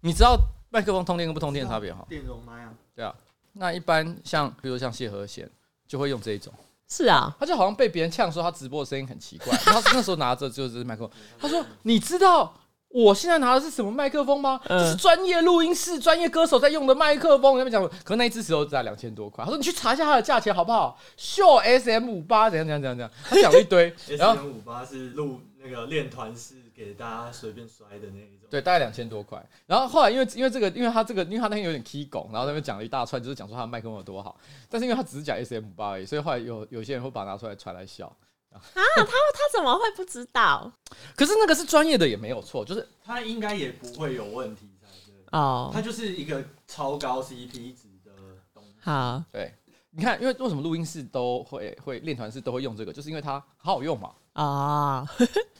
你知道麦克风通电跟不通电的差别哈？电容麦啊。对啊。那一般像比如像谢和弦就会用这一种。是啊。他就好像被别人呛说他直播的声音很奇怪。他那时候拿着就是麦克风，他说：“你知道？”我现在拿的是什么麦克风吗？这、嗯、是专业录音室、专业歌手在用的麦克风。他们讲，可能那一支时候只要两千多块。他说：“你去查一下它的价钱好不好？Shure S M 五八怎样怎样怎样怎样。”他讲了一堆。S M 五八是录那个练团式给大家随便摔的那一种。对，大概两千多块。然后后来因为因为这个，因为他这个，因为他那天有点 key 拱，然后那边讲了一大串，就是讲说他的麦克风有多好。但是因为他只是讲 S M 八而已，所以后来有有些人会把它拿出来传来笑。啊，他他怎么会不知道？可是那个是专业的，也没有错，就是他应该也不会有问题才对哦。他就是一个超高 CP 值的东西。好，对，你看，因为为什么录音室都会会练团室都会用这个，就是因为它好好用嘛。啊。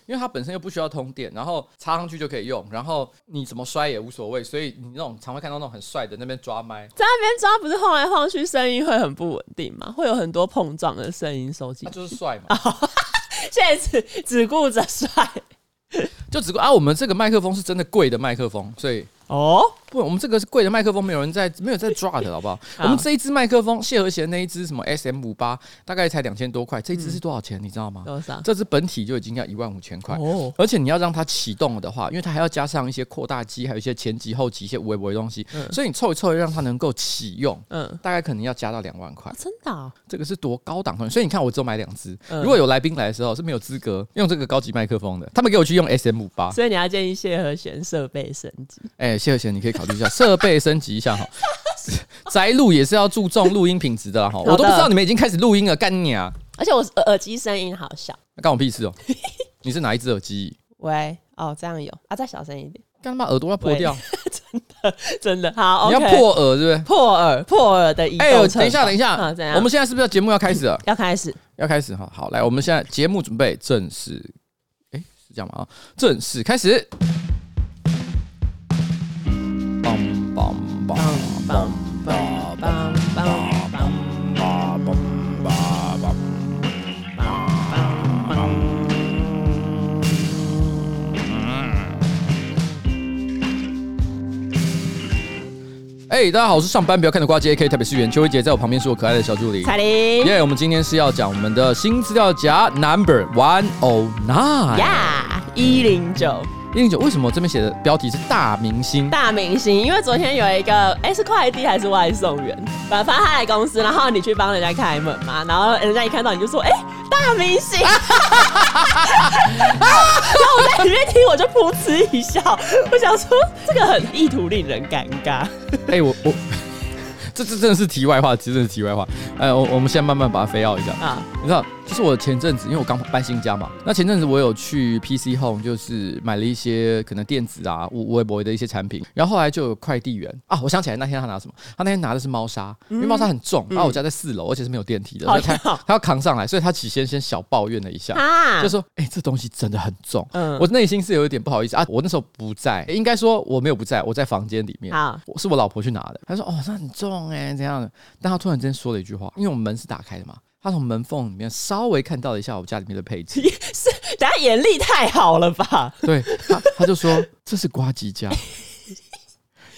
因为它本身又不需要通电，然后插上去就可以用，然后你怎么摔也无所谓，所以你那种常会看到那种很帅的那边抓麦，在那边抓不是晃来晃去，声音会很不稳定吗？会有很多碰撞的声音收进去。那就是帅嘛，现在只只顾着帅，就只顾啊！我们这个麦克风是真的贵的麦克风，所以。哦，不，我们这个是贵的麦克风，没有人在，没有在抓的，好不好？好，我们这一支麦克风，谢和弦那一支什么 S M 五八，大概才两千多块。这一支是多少钱？嗯、你知道吗？多少？这支本体就已经要一万五千块。哦，而且你要让它启动的话，因为它还要加上一些扩大机，还有一些前级、后级一些微微的东西，嗯、所以你凑一凑，让它能够启用，嗯，大概可能要加到两万块。真的、哦？这个是多高档？所以你看，我只有买两支。嗯、如果有来宾来的时候，是没有资格用这个高级麦克风的。他们给我去用 S M 五八，所以你要建议谢和弦设备升级。哎、欸，谢和弦，你可以考虑一下。设备升级一下哈，宅录也是要注重录音品质的哈。我都不知道你们已经开始录音了，干你啊！而且我耳机声音好小，那关我屁事哦。你是哪一只耳机？喂，哦，这样有啊，再小声一点。干嘛耳朵要破掉？真的真的好，你要破耳是不是？破耳破耳的。哎呦，等一下等一下，我们现在是不是节目要开始了？要开始，要开始哈。好，来，我们现在节目准备正式，哎，是这样吗？啊，正式开始。哎，大家好，我是上班不要看的呱吉 AK，特别是袁秋一姐在我旁边是我可爱的小助理彩玲。耶，我们今天是要讲我们的新资料夹 Number One O Nine，呀，一零九。一零九，为什么我这边写的标题是大明星？大明星，因为昨天有一个，哎、欸，是快递还是外送员，反正他来公司，然后你去帮人家开门嘛，然后人家一看到你就说，哎、欸，大明星，然后我在里面听，我就噗嗤一笑，我想说这个很意图令人尴尬。哎、欸，我我。这这真的是题外话，其实真的是题外话。哎，我我们现在慢慢把它飞奥一下啊。你知道，就是我前阵子，因为我刚搬新家嘛，那前阵子我有去 PC Home，就是买了一些可能电子啊、微博的一些产品。然后后来就有快递员啊，我想起来那天他拿什么？他那天拿的是猫砂，因为猫砂很重，然后我家在四楼，而且是没有电梯的，所以他他要扛上来，所以他起先先小抱怨了一下，就说：“哎，这东西真的很重。”嗯，我内心是有一点不好意思啊。我那时候不在，应该说我没有不在，我在房间里面。啊，是我老婆去拿的。他说：“哦，那很重。”哎，怎样的，但他突然间说了一句话，因为我们门是打开的嘛，他从门缝里面稍微看到了一下我家里面的配置，是，等下眼力太好了吧？对，他他就说这是瓜吉家，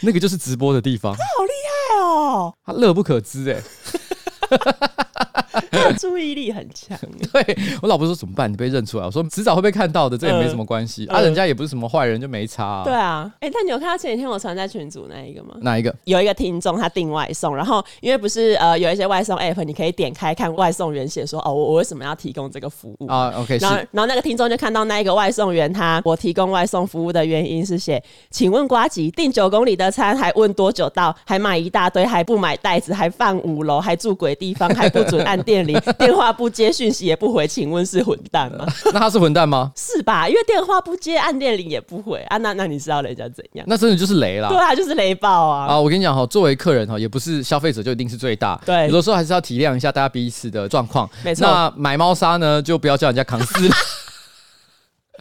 那个就是直播的地方，他好厉害哦，他乐不可支哎。注意力很强，对我老婆说怎么办？你被认出来，我说迟早会被看到的，这也没什么关系、呃、啊，人家也不是什么坏人，就没差、啊。对啊，哎、欸，但你有看到前几天我传在群组那一个吗？哪一个？有一个听众他订外送，然后因为不是呃有一些外送 app，你可以点开看外送员写说哦，我我为什么要提供这个服务啊？OK，然后然后那个听众就看到那一个外送员他我提供外送服务的原因是写，请问瓜吉订九公里的餐还问多久到？还买一大堆还不买袋子还放五楼还住鬼地方还不准按电铃。电话不接，讯息也不回，请问是混蛋吗？那他是混蛋吗？是吧？因为电话不接，按电铃也不回啊。那那你知道人家怎样？那真的就是雷啦。对啊，就是雷暴啊！啊，我跟你讲哈，作为客人哈，也不是消费者就一定是最大。对，有的时候还是要体谅一下大家彼此的状况。没错。那买猫砂呢，就不要叫人家扛私。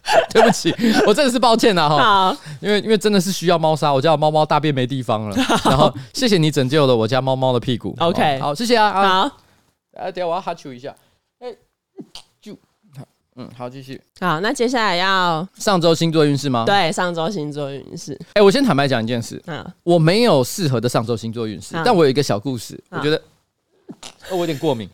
对不起，我真的是抱歉了哈。因为因为真的是需要猫砂，我家猫猫大便没地方了。然后谢谢你拯救了我家猫猫的屁股。OK，好，谢谢啊。好。啊，等下我要哈啾一下。哎，就嗯，好，继续。好，那接下来要上周星座运势吗？对，上周星座运势。哎、欸，我先坦白讲一件事，嗯，我没有适合的上周星座运势，但我有一个小故事，我觉得，我有点过敏。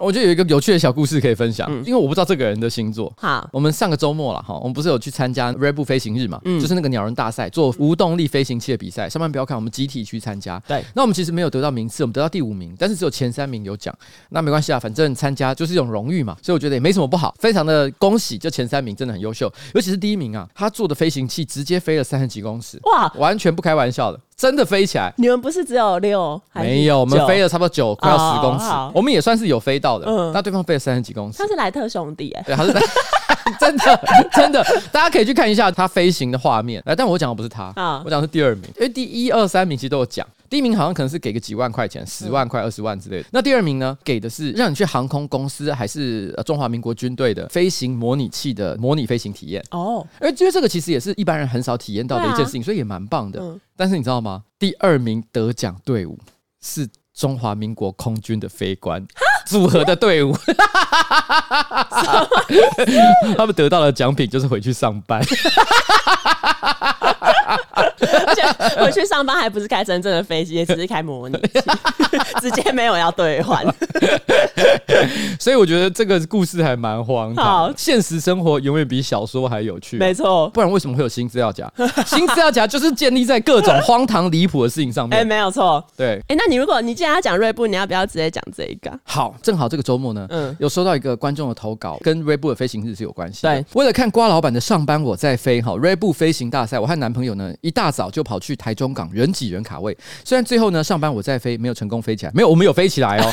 我觉得有一个有趣的小故事可以分享，嗯、因为我不知道这个人的星座。好，我们上个周末了哈，我们不是有去参加 Redbull 飞行日嘛？嗯，就是那个鸟人大赛，做无动力飞行器的比赛。上班不要看，我们集体去参加。对，那我们其实没有得到名次，我们得到第五名，但是只有前三名有奖。那没关系啊，反正参加就是一种荣誉嘛，所以我觉得也没什么不好。非常的恭喜，就前三名真的很优秀，尤其是第一名啊，他做的飞行器直接飞了三十几公尺，哇，完全不开玩笑的。真的飞起来？你们不是只有六？没有，我们飞了差不多九，快要十公尺。我们也算是有飞到的。嗯，那对方飞了三十几公尺。他是莱特兄弟哎。对，他是 真的真的，大家可以去看一下他飞行的画面。来，但我讲的不是他，我讲的是第二名，因为第一二三名其实都有奖。第一名好像可能是给个几万块钱，十万块、二十万之类的。那第二名呢，给的是让你去航空公司还是中华民国军队的飞行模拟器的模拟飞行体验哦。而因为这个其实也是一般人很少体验到的一件事情，所以也蛮棒的。但是你知道吗？第二名得奖队伍是中华民国空军的飞官 组合的队伍，他们得到的奖品就是回去上班。而且回去上班还不是开真正的飞机，也只是开模拟，直接没有要兑换。所以我觉得这个故事还蛮荒唐。好，现实生活永远比小说还有趣。没错，不然为什么会有新资料夹？新资料夹就是建立在各种荒唐离谱的事情上面。哎，没有错。对，哎，那你如果你既然要讲锐步，你要不要直接讲这一个？好，正好这个周末呢，嗯，有收到一个观众的投稿，跟锐步的飞行日是有关系。对，为了看瓜老板的上班我在飞，好，锐步飞行大赛，我和男朋友一大早就跑去台中港人挤人卡位，虽然最后呢上班我在飞没有成功飞起来，没有，我们有飞起来哦。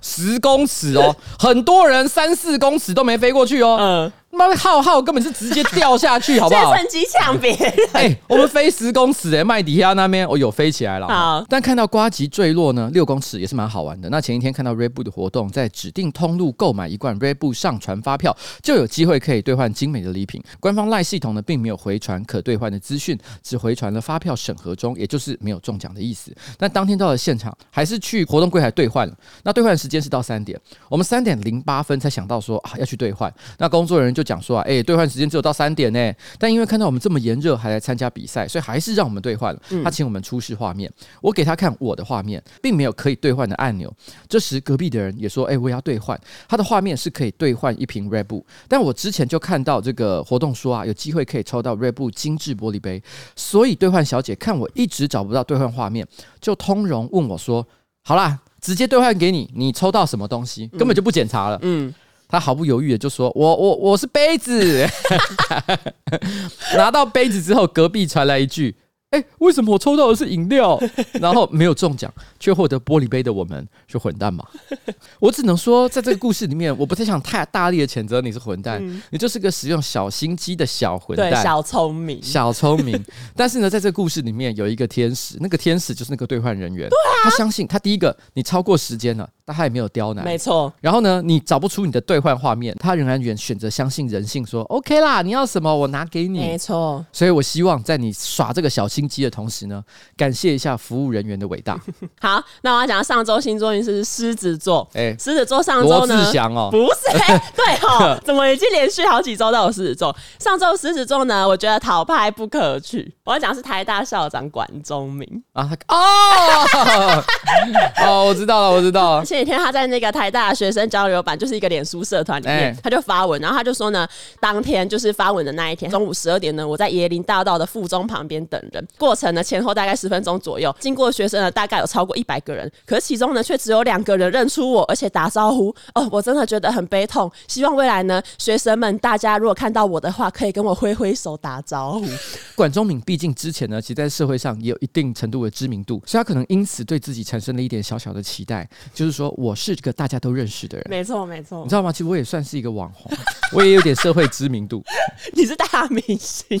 十公尺哦，很多人三四公尺都没飞过去哦。嗯。妈的浩浩根本是直接掉下去，好不好？趁机抢别人。哎、欸，我们飞十公尺，哎，麦迪亚那边我有飞起来了。好，但看到瓜吉坠落呢，六公尺也是蛮好玩的。那前一天看到 Redbull 的活动，在指定通路购买一罐 Redbull 上传发票，就有机会可以兑换精美的礼品。官方赖系统呢，并没有回传可兑换的资讯，只回传了发票审核中，也就是没有中奖的意思。但当天到了现场，还是去活动柜台兑换了。那兑换时间是到三点，我们三点零八分才想到说啊要去兑换。那工作人员就讲说啊，哎，兑换。时间只有到三点呢，但因为看到我们这么炎热，还来参加比赛，所以还是让我们兑换了。他请我们出示画面，我给他看我的画面，并没有可以兑换的按钮。这时隔壁的人也说：“哎，我也要兑换。”他的画面是可以兑换一瓶 Red Bull，但我之前就看到这个活动说啊，有机会可以抽到 Red Bull 精致玻璃杯，所以兑换小姐看我一直找不到兑换画面，就通融问我说：“好啦，直接兑换给你，你抽到什么东西？根本就不检查了。”嗯。他毫不犹豫的就说：“我我我是杯子。”拿到杯子之后，隔壁传来一句。哎、欸，为什么我抽到的是饮料，然后没有中奖，却获得玻璃杯的我们是混蛋吗？我只能说，在这个故事里面，我不太想太大力的谴责你是混蛋，嗯、你就是个使用小心机的小混蛋，小聪明，小聪明。但是呢，在这个故事里面有一个天使，那个天使就是那个兑换人员，啊、他相信他第一个，你超过时间了，但他也没有刁难，没错。然后呢，你找不出你的兑换画面，他仍然选选择相信人性说，说 OK 啦，你要什么我拿给你，没错。所以我希望在你耍这个小心。机的同时呢，感谢一下服务人员的伟大。好，那我要讲上周星座运势是狮子座。哎、欸，狮子座上周呢？罗志祥哦，不是，对哦，怎么已经连续好几周都有狮子座？上周狮子座呢，我觉得讨拍不可取。我要讲是台大校长管中明啊，哦哦，我知道了，我知道了。前几天他在那个台大学生交流版，就是一个脸书社团里面，欸、他就发文，然后他就说呢，当天就是发文的那一天，中午十二点呢，我在椰林大道的附中旁边等人。过程呢，前后大概十分钟左右，经过学生呢，大概有超过一百个人，可是其中呢，却只有两个人认出我，而且打招呼。哦，我真的觉得很悲痛。希望未来呢，学生们大家如果看到我的话，可以跟我挥挥手打招呼。管中敏毕竟之前呢，其实在社会上也有一定程度的知名度，所以他可能因此对自己产生了一点小小的期待，就是说我是个大家都认识的人。没错，没错。你知道吗？其实我也算是一个网红，我也有点社会知名度。你是大明星，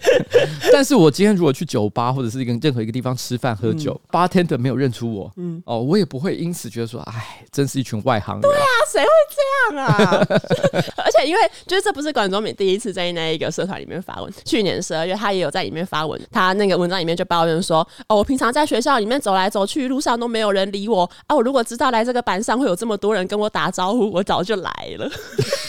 但是我今天如果去酒吧或者是一个任何一个地方吃饭喝酒，bartender 没有认出我，嗯，哦，我也不会因此觉得说，哎，真是一群外行人。对啊，谁会这样啊？而且因为就是这不是管中敏第一次在那一个社团里面发文，去年十二月他也有在里面发文，他那个文章里面就抱怨说，哦，我平常在学校里面走来走去，路上都没有人理我啊，我如果知道来这个班上会有这么多人跟我打招呼，我早就来了。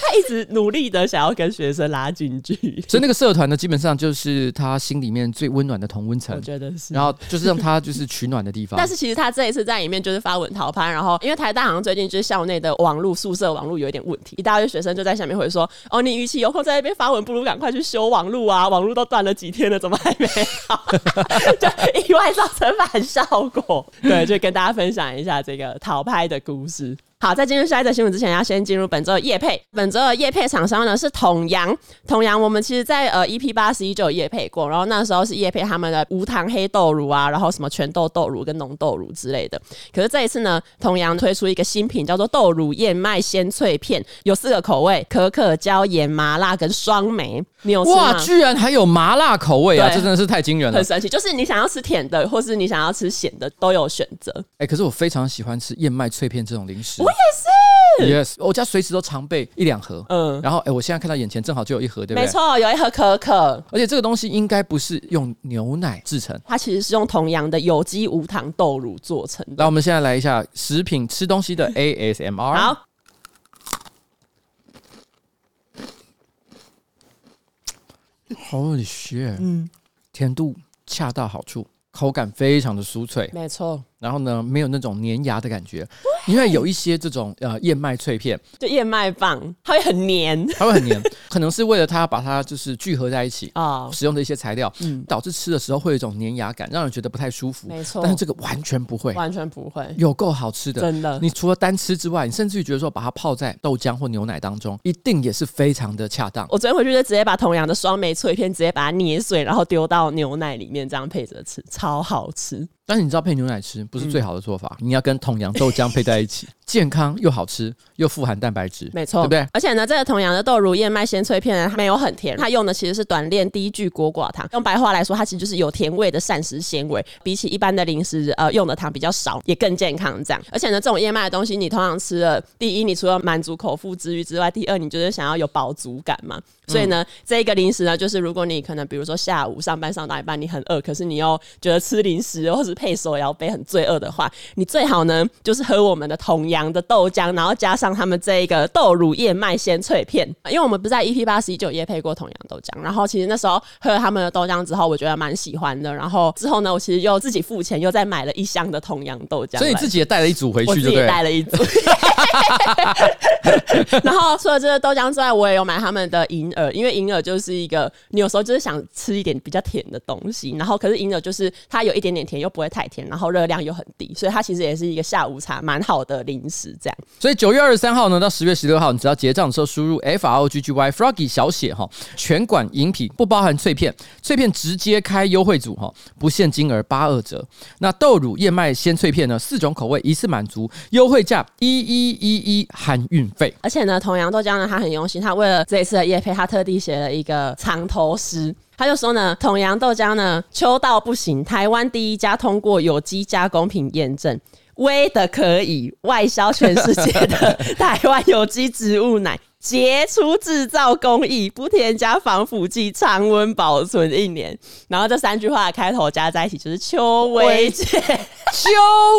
他一直努力的想要跟学生拉近距离，所以那个社团呢，基本上就是他心里面最温暖的同温层。我觉得是，然后就是让他就是取暖的地方。但是其实他这一次在里面就是发文逃拍，然后因为台大好像最近就是校内的网络宿舍网络有一点问题，一大堆学生就在下面会说：“哦，你与其有空在那边发文，不如赶快去修网络啊！网络都断了几天了，怎么还没好？”就意外造成反效果。对，就跟大家分享一下这个讨拍的故事。好，在进入下一则新闻之前，要先进入本周的夜配。本周的夜配厂商呢是统阳，统阳我们其实在呃 EP 八十一就有夜配过，然后那时候是夜配他们的无糖黑豆乳啊，然后什么全豆豆乳跟浓豆乳之类的。可是这一次呢，统阳推出一个新品，叫做豆乳燕麦鲜脆片，有四个口味：可可、椒盐、麻辣跟双莓。你有？哇，居然还有麻辣口味啊！这真的是太惊人了，很神奇。就是你想要吃甜的，或是你想要吃咸的，都有选择。哎、欸，可是我非常喜欢吃燕麦脆片这种零食。也是，Yes，我家随时都常备一两盒，嗯，然后哎、欸，我现在看到眼前正好就有一盒，对不对？没错，有一盒可可，而且这个东西应该不是用牛奶制成，它其实是用同样的有机无糖豆乳做成的。来，我们现在来一下食品吃东西的 ASMR。好，Holy shit，嗯，甜度恰到好处，口感非常的酥脆，没错。然后呢，没有那种粘牙的感觉，因为有一些这种呃燕麦脆片，就燕麦棒，它会很黏，它会很黏，可能是为了它要把它就是聚合在一起啊，使用的一些材料，嗯，导致吃的时候会有一种粘牙感，让人觉得不太舒服。没错，但是这个完全不会，完全不会，有够好吃的，真的。你除了单吃之外，你甚至于觉得说把它泡在豆浆或牛奶当中，一定也是非常的恰当。我昨天回去就直接把同样的双莓脆片直接把它捏碎，然后丢到牛奶里面，这样配着吃，超好吃。但是你知道配牛奶吃不是最好的做法，嗯、你要跟统阳豆浆配在一起，健康又好吃又富含蛋白质，没错，对不对？而且呢，这个统阳的豆乳燕麦鲜脆片呢，它没有很甜，它用的其实是短链低聚果寡糖，用白话来说，它其实就是有甜味的膳食纤维，比起一般的零食，呃，用的糖比较少，也更健康。这样，而且呢，这种燕麦的东西，你通常吃了，第一，你除了满足口腹之欲之外，第二，你就是想要有饱足感嘛。所以呢，嗯、这一个零食呢，就是如果你可能比如说下午上班上到一半，你很饿，可是你又觉得吃零食或是配手摇杯很罪恶的话，你最好呢就是喝我们的统阳的豆浆，然后加上他们这一个豆乳燕麦鲜脆片。因为我们不是在 EP 八十一就业配过统阳豆浆，然后其实那时候喝了他们的豆浆之后，我觉得蛮喜欢的。然后之后呢，我其实又自己付钱，又再买了一箱的统阳豆浆。所以你自己也带了一组回去，我自己也带了一组。然后除了这个豆浆之外，我也有买他们的银耳，因为银耳就是一个你有时候就是想吃一点比较甜的东西，然后可是银耳就是它有一点点甜，又不会太甜，然后热量又很低，所以它其实也是一个下午茶蛮好的零食。这样，所以九月二十三号呢到十月十六号，你只要结账的时候输入 F R O G G Y Froggy 小写哈，全馆饮品不包含脆片，脆片直接开优惠组哈，不限金额八二折。那豆乳燕麦鲜脆片呢，四种口味一次满足，优惠价一一一一含运费。而且呢，同样豆浆呢，他很用心，他为了这一次的夜配，他特地写了一个藏头诗，他就说呢，统阳豆浆呢，秋到不行，台湾第一家通过有机加工品验证，威的可以外销全世界的 台湾有机植物奶。杰出制造工艺，不添加防腐剂，常温保存一年。然后这三句话的开头加在一起就是邱威杰，邱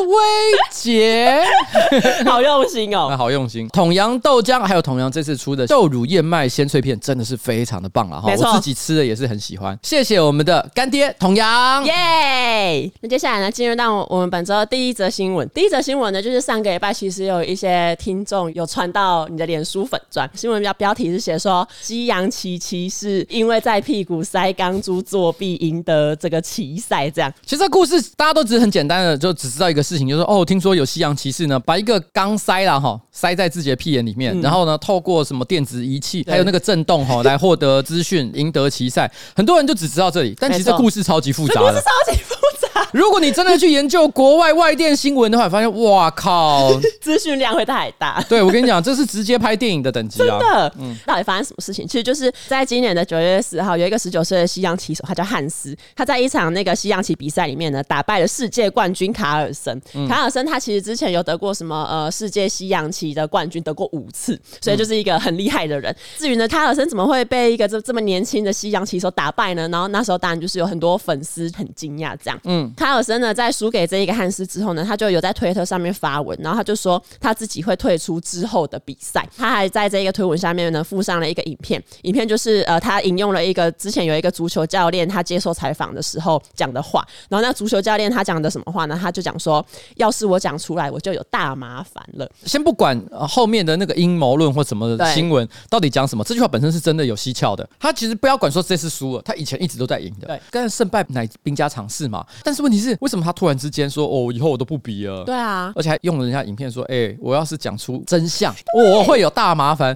威杰，好用心哦，好用心。统阳豆浆还有统阳这次出的豆乳燕麦鲜脆片，真的是非常的棒了哈！我自己吃的也是很喜欢。谢谢我们的干爹统阳，耶！那接下来呢，进入到我们本周的第一则新闻。第一则新闻呢，就是上个礼拜其实有一些听众有传到你的脸书粉专。新闻标标题是写说，西洋棋棋是因为在屁股塞钢珠作弊，赢得这个棋赛。这样，其实这故事大家都只是很简单的，就只知道一个事情，就是哦，听说有西洋骑士呢，把一个钢塞了哈，塞在自己的屁眼里面，嗯、然后呢，透过什么电子仪器，还有那个震动哈，来获得资讯，赢得棋赛。很多人就只知道这里，但其实这故事超级复杂的，超级复杂。如果你真的去研究国外外电新闻的话，发现哇靠，资讯量会太大。对，我跟你讲，这是直接拍电影的等级。真的，嗯，到底发生什么事情？其实就是在今年的九月十号，有一个十九岁的西洋棋手，他叫汉斯，他在一场那个西洋棋比赛里面呢，打败了世界冠军卡尔森。嗯、卡尔森他其实之前有得过什么呃世界西洋棋的冠军，得过五次，所以就是一个很厉害的人。嗯、至于呢，卡尔森怎么会被一个这这么年轻的西洋棋手打败呢？然后那时候当然就是有很多粉丝很惊讶这样。嗯，卡尔森呢，在输给这一个汉斯之后呢，他就有在推特上面发文，然后他就说他自己会退出之后的比赛。他还在这一个推文下面呢附上了一个影片，影片就是呃，他引用了一个之前有一个足球教练他接受采访的时候讲的话。然后那足球教练他讲的什么话呢？他就讲说，要是我讲出来，我就有大麻烦了。先不管后面的那个阴谋论或什么的新闻到底讲什么，这句话本身是真的有蹊跷的。他其实不要管说这次输了，他以前一直都在赢的。对，但是胜败乃兵家常事嘛。但是问题是，为什么他突然之间说哦，以后我都不比了？对啊，而且还用了人家影片说，哎、欸，我要是讲出真相，我会有大麻烦。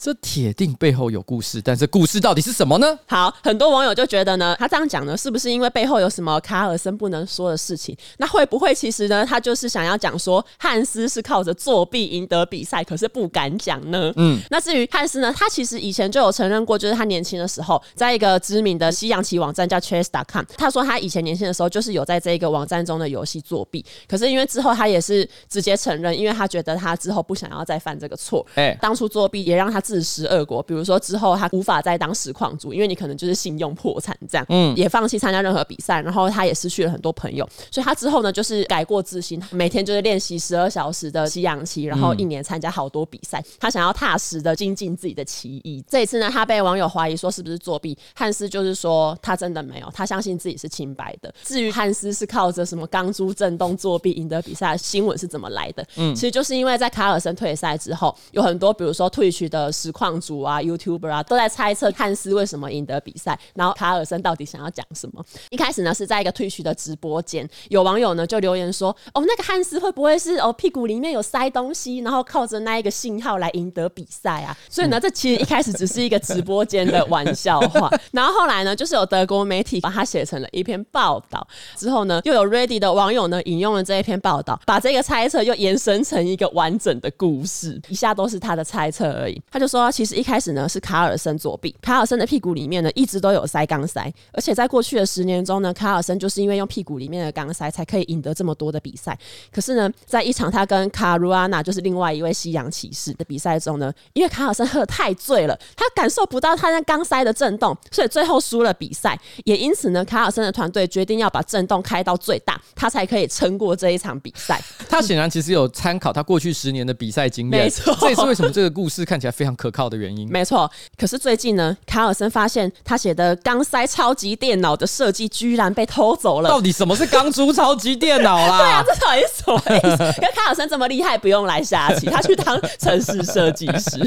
这铁定背后有故事，但是故事到底是什么呢？好，很多网友就觉得呢，他这样讲呢，是不是因为背后有什么卡尔森不能说的事情？那会不会其实呢，他就是想要讲说汉斯是靠着作弊赢得比赛，可是不敢讲呢？嗯，那至于汉斯呢，他其实以前就有承认过，就是他年轻的时候，在一个知名的西洋棋网站叫 Chess.com，他说他以前年轻的时候就是有在这个网站中的游戏作弊，可是因为之后他也是直接承认，因为他觉得他之后不想要再犯这个错。哎、欸，当初作弊也让他。自食恶果，比如说之后他无法再当实况主，因为你可能就是信用破产这样，嗯，也放弃参加任何比赛，然后他也失去了很多朋友，所以他之后呢就是改过自新，每天就是练习十二小时的吸氧期，然后一年参加好多比赛，他想要踏实的精进自己的棋艺。这一次呢，他被网友怀疑说是不是作弊，汉斯就是说他真的没有，他相信自己是清白的。至于汉斯是靠着什么钢珠震动作弊赢得比赛，新闻是怎么来的？嗯，其实就是因为在卡尔森退赛之后，有很多比如说 Twitch 的。实况主啊，YouTuber 啊，都在猜测汉斯为什么赢得比赛，然后卡尔森到底想要讲什么？一开始呢，是在一个 Twitch 的直播间，有网友呢就留言说：“哦，那个汉斯会不会是哦屁股里面有塞东西，然后靠着那一个信号来赢得比赛啊？”所以呢，这其实一开始只是一个直播间的玩笑话，然后后来呢，就是有德国媒体把它写成了一篇报道，之后呢，又有 Reddit 的网友呢引用了这一篇报道，把这个猜测又延伸成一个完整的故事。以下都是他的猜测而已，他就。说其实一开始呢是卡尔森作弊，卡尔森的屁股里面呢一直都有塞钢塞，而且在过去的十年中呢，卡尔森就是因为用屁股里面的钢塞才可以赢得这么多的比赛。可是呢，在一场他跟卡鲁阿娜就是另外一位西洋骑士的比赛中呢，因为卡尔森喝得太醉了，他感受不到他那钢塞的震动，所以最后输了比赛。也因此呢，卡尔森的团队决定要把震动开到最大，他才可以撑过这一场比赛。他显然其实有参考他过去十年的比赛经验，没错，这也是为什么这个故事看起来非常。可靠的原因，没错。可是最近呢，卡尔森发现他写的钢塞超级电脑的设计居然被偷走了。到底什么是钢珠超级电脑啦？对啊，这到底是什么意思？因为卡尔森这么厉害，不用来下棋，他去当城市设计师。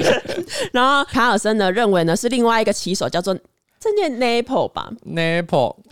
然后卡尔森呢认为呢是另外一个棋手叫做。这念 Nepo 吧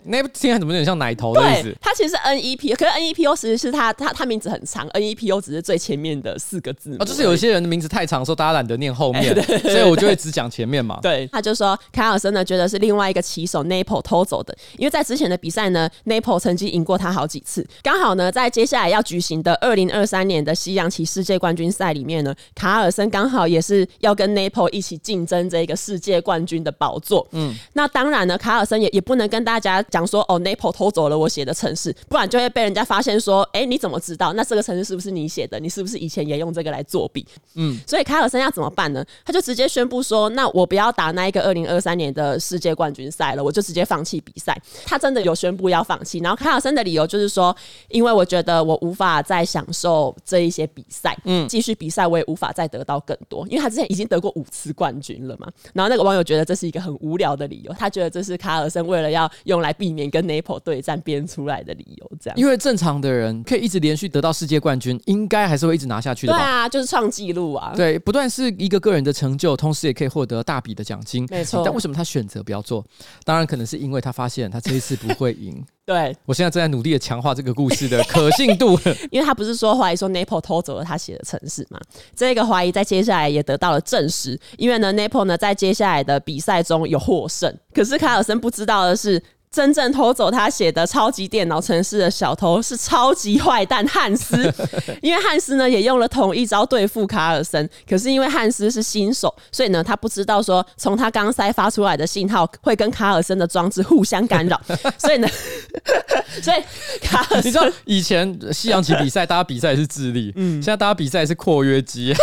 ，Nepo，Nepo 听起来怎么有点像奶头的意思？对，它其实是 N E P，可是 N E P O 其实是它，它它名字很长，N E P O 只是最前面的四个字。哦，就是有一些人的名字太长的时候，大家懒得念后面，欸、所以我就会只讲前面嘛。对，他就说凯尔森呢觉得是另外一个棋手 Nepo 偷走的，因为在之前的比赛呢，Nepo 曾经赢过他好几次。刚好呢，在接下来要举行的二零二三年的西洋棋世界冠军赛里面呢，卡尔森刚好也是要跟 Nepo 一起竞争这个世界冠军的宝座。嗯，那当然呢，卡尔森也也不能跟大家讲说哦 napo 偷走了我写的城市，不然就会被人家发现说，哎、欸，你怎么知道？那这个城市是不是你写的？你是不是以前也用这个来作弊？嗯，所以卡尔森要怎么办呢？他就直接宣布说，那我不要打那一个二零二三年的世界冠军赛了，我就直接放弃比赛。他真的有宣布要放弃，然后卡尔森的理由就是说，因为我觉得我无法再享受这一些比赛，嗯，继续比赛我也无法再得到更多，因为他之前已经得过五次冠军了嘛。然后那个网友觉得这是一个很无聊的理由，他觉得这是卡。卡尔森为了要用来避免跟 Napo 对战编出来的理由，这样。因为正常的人可以一直连续得到世界冠军，应该还是会一直拿下去的吧？对啊，就是创纪录啊。对，不断是一个个人的成就，同时也可以获得大笔的奖金。没错。但为什么他选择不要做？当然，可能是因为他发现他这一次不会赢。对，我现在正在努力的强化这个故事的可信度，因为他不是说怀疑说 Napo 偷走了他写的城市嘛？这个怀疑在接下来也得到了证实，因为呢 Napo 呢在接下来的比赛中有获胜，可是卡尔森不知道的是。真正偷走他写的超级电脑城市的小偷是超级坏蛋汉斯，因为汉斯呢也用了同一招对付卡尔森，可是因为汉斯是新手，所以呢他不知道说从他钢塞发出来的信号会跟卡尔森的装置互相干扰，所以呢，所以卡尔森你知道以前西洋棋比赛大家比赛是智力，嗯，现在大家比赛是括约肌，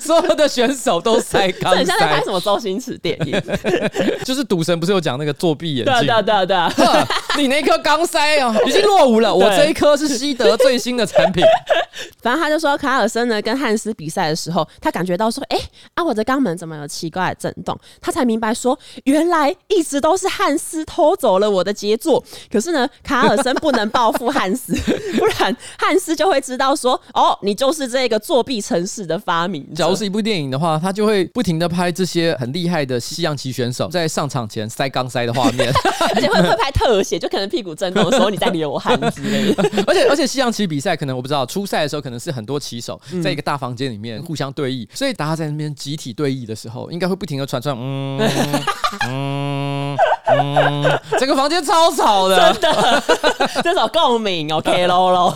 所有的选手都塞钢塞，很像在拍什么周星驰电影，就是赌神不是有讲那个作弊眼镜。对对对，你那颗钢塞啊，已经落伍了。我这一颗是西德最新的产品。反正他就说，卡尔森呢跟汉斯比赛的时候，他感觉到说，哎、欸，啊，我的肛门怎么有奇怪的震动？他才明白说，原来一直都是汉斯偷走了我的杰作。可是呢，卡尔森不能报复汉斯，不然汉斯就会知道说，哦，你就是这个作弊城市的发明。假如是一部电影的话，他就会不停的拍这些很厉害的西洋棋选手在上场前塞钢塞的画面，而且会会拍特写，就可能屁股震动的时候你在流汗之类的。而且而且西洋棋比赛可能我不知道初赛的时候可能是很多棋手在一个大房间里面互相对弈，所以大家在那边集体对弈的时候，应该会不停的传传嗯嗯嗯，整个房间超吵的，真的这种共鸣，OK 喽喽。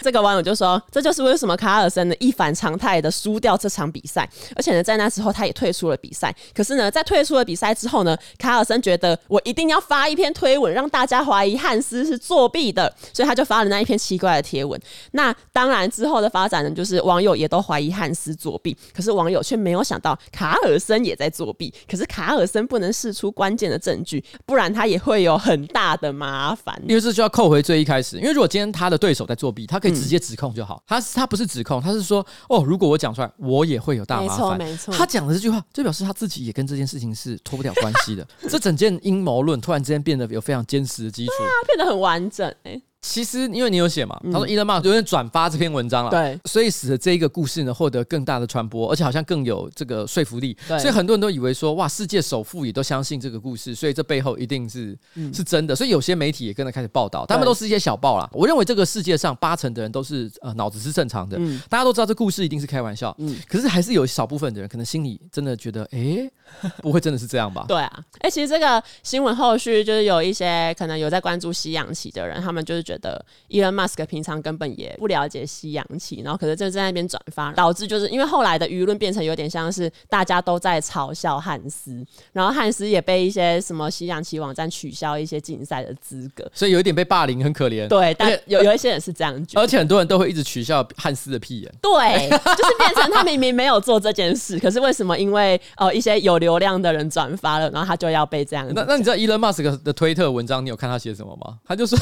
这个网友就说，这就是为什么卡尔森呢一反常态的输掉这场比赛，而且呢在那时候他也退出了比赛。可是呢在退出了比赛之后呢，卡尔森觉得我一定要发一篇推文让大家怀疑汉斯是作弊的，所以他就发了那一篇奇怪的贴文。那当然之后的发展呢，就是网友也都怀疑汉斯作弊，可是网友却没有想到卡尔森也在作弊。可是卡尔森不能试出关键的证据，不然他也会有很大的麻烦。因为这就要扣回最一开始，因为如果今天他的对手在作弊，他可以直接指控就好。嗯、他他不是指控，他是说哦，如果我讲出来，我也会有大麻烦。没错，他讲的这句话，就表示他自己也跟这件事情是脱不了关系的。这整件阴谋论突然之间变得有非常坚实的基础，对啊，变得很完整哎、欸。其实，因为你有写嘛，他说伊隆马有点转发这篇文章了，对，所以使得这一个故事呢获得更大的传播，而且好像更有这个说服力，对，所以很多人都以为说，哇，世界首富也都相信这个故事，所以这背后一定是、嗯、是真的，所以有些媒体也跟着开始报道，他们都是一些小报啦。我认为这个世界上八成的人都是呃脑子是正常的、嗯，大家都知道这故事一定是开玩笑，嗯，可是还是有少部分的人可能心里真的觉得，哎、欸，不会真的是这样吧？对啊，哎、欸，其实这个新闻后续就是有一些可能有在关注西洋棋的人，他们就是觉得伊隆。马斯克平常根本也不了解西洋棋，然后可是就在那边转发，导致就是因为后来的舆论变成有点像是大家都在嘲笑汉斯，然后汉斯也被一些什么西洋棋网站取消一些竞赛的资格，所以有一点被霸凌，很可怜。对，但有有一些人是这样觉得，而且很多人都会一直取笑汉斯的屁眼。对，就是变成他明明没有做这件事，可是为什么因为呃一些有流量的人转发了，然后他就要被这样？那那你知道伊隆马斯克的推特文章，你有看他写什么吗？他就说。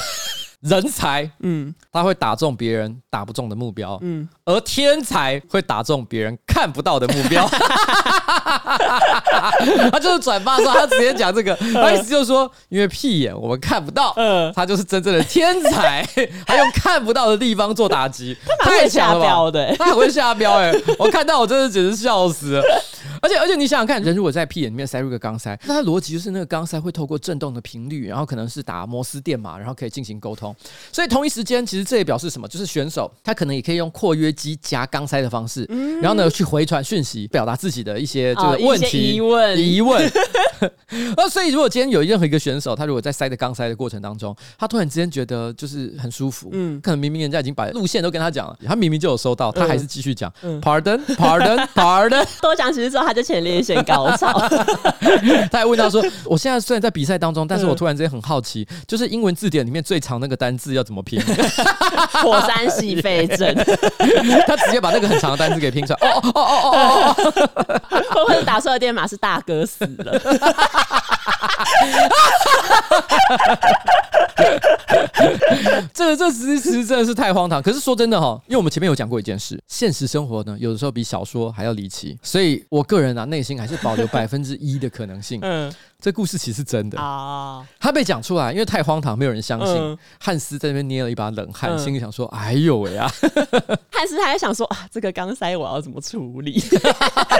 人才，嗯，他会打中别人打不中的目标，嗯，而天才会打中别人看不到的目标。他就是转发说，他直接讲这个，他意思就是说，因为屁眼我们看不到，嗯，他就是真正的天才，他用看不到的地方做打击，太强了吧？他很会下标，哎，我看到我真的简直笑死了。而且而且，你想想看，人如果在屁眼里面塞入个钢塞，那它逻辑就是那个钢塞会透过震动的频率，然后可能是打摩斯电码，然后可以进行沟通。所以同一时间，其实这也表示什么？就是选手他可能也可以用括约肌夹钢塞的方式，然后呢去回传讯息，表达自己的一些这个问题、疑问、疑问。那 所以，如果今天有任何一个选手，他如果在塞的钢塞的过程当中，他突然之间觉得就是很舒服，嗯，可能明明人家已经把路线都跟他讲了，他明明就有收到，他还是继续讲、嗯、，Pardon，Pardon，Pardon，多讲几次之后，他就前列腺高潮。他还问他说：“我现在虽然在比赛当中，但是我突然之间很好奇，就是英文字典里面最长那个单字要怎么拼？” 火山系肺症，他直接把那个很长的单字给拼出来。哦哦哦哦哦哦！会不会打错的电码是大哥死了？这个这其实实真的是太荒唐。可是说真的哈，因为我们前面有讲过一件事，现实生活呢，有的时候比小说还要离奇。所以我个人啊，内心还是保留百分之一的可能性。嗯。这故事其实是真的啊，他被讲出来，因为太荒唐，没有人相信。嗯、汉斯在那边捏了一把冷汗，嗯、心里想说：“哎呦喂啊！” 汉斯还想说：“啊，这个钢塞我要怎么处理？”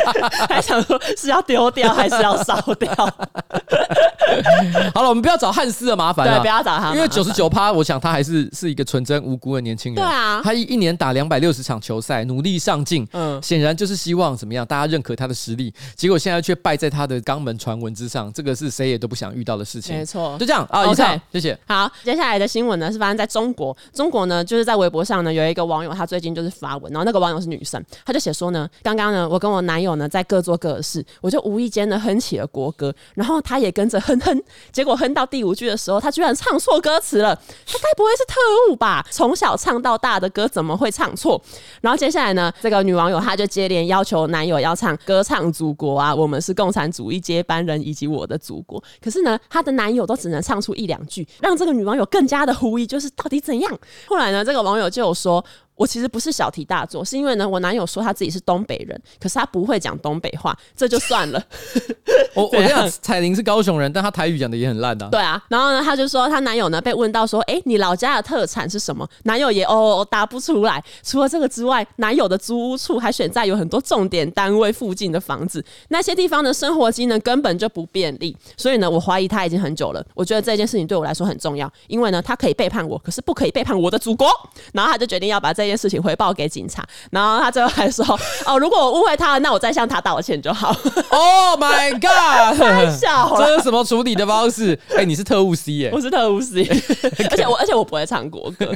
还想说是要丢掉还是要烧掉？好了，我们不要找汉斯的麻烦了，对，不要找他，因为九十九趴，我想他还是是一个纯真无辜的年轻人。对啊，他一一年打两百六十场球赛，努力上进，嗯，显然就是希望怎么样，大家认可他的实力。结果现在却败在他的肛门传闻之上，这个。是谁也都不想遇到的事情，没错，就这样啊。以上，谢谢。好，接下来的新闻呢是发生在中国。中国呢就是在微博上呢有一个网友，他最近就是发文，然后那个网友是女生，她就写说呢，刚刚呢我跟我男友呢在各做各的事，我就无意间呢哼起了国歌，然后他也跟着哼哼，结果哼到第五句的时候，他居然唱错歌词了。他该不会是特务吧？从小唱到大的歌怎么会唱错？然后接下来呢，这个女网友她就接连要求男友要唱《歌唱祖国》啊，我们是共产主义接班人以及我的。祖国。可是呢，她的男友都只能唱出一两句，让这个女网友更加的狐疑，就是到底怎样？后来呢，这个网友就有说。我其实不是小题大做，是因为呢，我男友说他自己是东北人，可是他不会讲东北话，这就算了。我我讲彩玲是高雄人，但她台语讲的也很烂的、啊。对啊，然后呢，她就说她男友呢被问到说，哎，你老家的特产是什么？男友也哦，哦，哦答不出来。除了这个之外，男友的租屋处还选在有很多重点单位附近的房子，那些地方的生活机能根本就不便利。所以呢，我怀疑他已经很久了。我觉得这件事情对我来说很重要，因为呢，他可以背叛我，可是不可以背叛我的祖国。然后他就决定要把这。这件事情回报给警察，然后他最后还说：“哦，如果我误会他了，那我再向他道歉就好。” Oh my god！太笑了，这是什么处理的方式？哎、欸，你是特务 C 耶、欸？我是特务 C，而且我而且我不会唱国歌。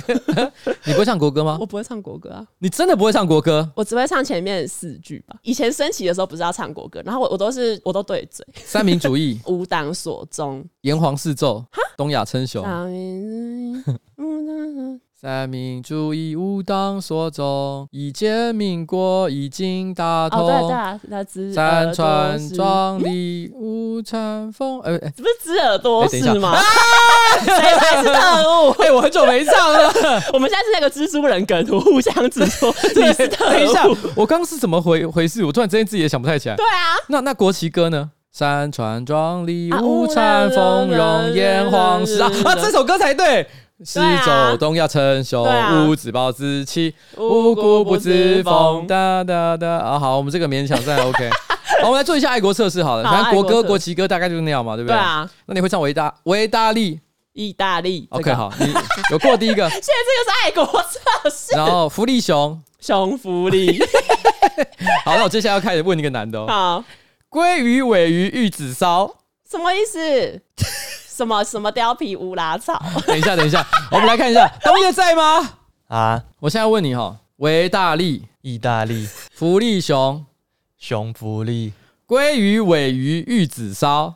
你不会唱国歌吗？我不会唱国歌啊！你真的不会唱国歌？我只会唱前面四句吧。以前升旗的时候不是要唱国歌，然后我我都是我都对嘴。三民主义，吾党所宗，炎黄四奏，东亚称雄。三民主义，吾党所宗，一建民国，已经大同。哦，对对啊，那只山川壮丽，无产丰。哎哎，这不是知耳朵是吗？谁才是特务？哎，我很久没唱了。我们现在是那个蜘蛛人梗图，互相指说你是特务。等一下，我刚刚是怎么回回事？我突然之间自己也想不太起来。对啊，那那国旗歌呢？山川壮丽，无产风，容颜黄时啊啊！这首歌才对。是走东要称雄，吾自暴自弃，无故不自封。哒哒哒啊，好，我们这个勉强算 OK。好，我们来做一下爱国测试，好了，反正国歌、国旗歌大概就是那样嘛，对不对？对啊。那你会唱维大维大利？意大利？OK，好，你有过第一个。现在这个是爱国测试。然后福利熊，熊福利。好，那我接下来要开始问一个难的哦。好，鲑鱼、尾鱼、玉子烧，什么意思？什么什么貂皮乌拉草？等一下，等一下，我们来看一下，东野在吗？啊，我现在问你哈，维大利、意大利、福利熊、熊福利、鲑鱼、尾鱼、玉子烧，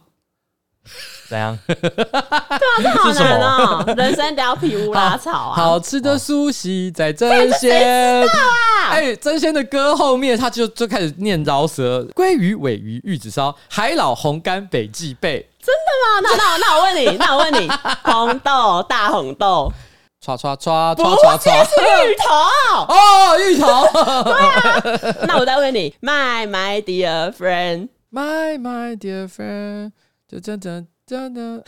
怎样？对啊，这好难哦、喔！人生貂皮乌拉草啊，好吃的苏西在争鲜。哎、欸，争鲜的歌后面他就就开始念饶舌：鲑鱼、尾鱼、玉子烧，海老红干北极贝。真的吗？那那那我问你，那我问你，红豆大红豆，唰唰唰唰唰唰，是芋头哦，芋头。对啊，那我再问你，My my dear friend，My my dear friend，噔噔噔噔噔，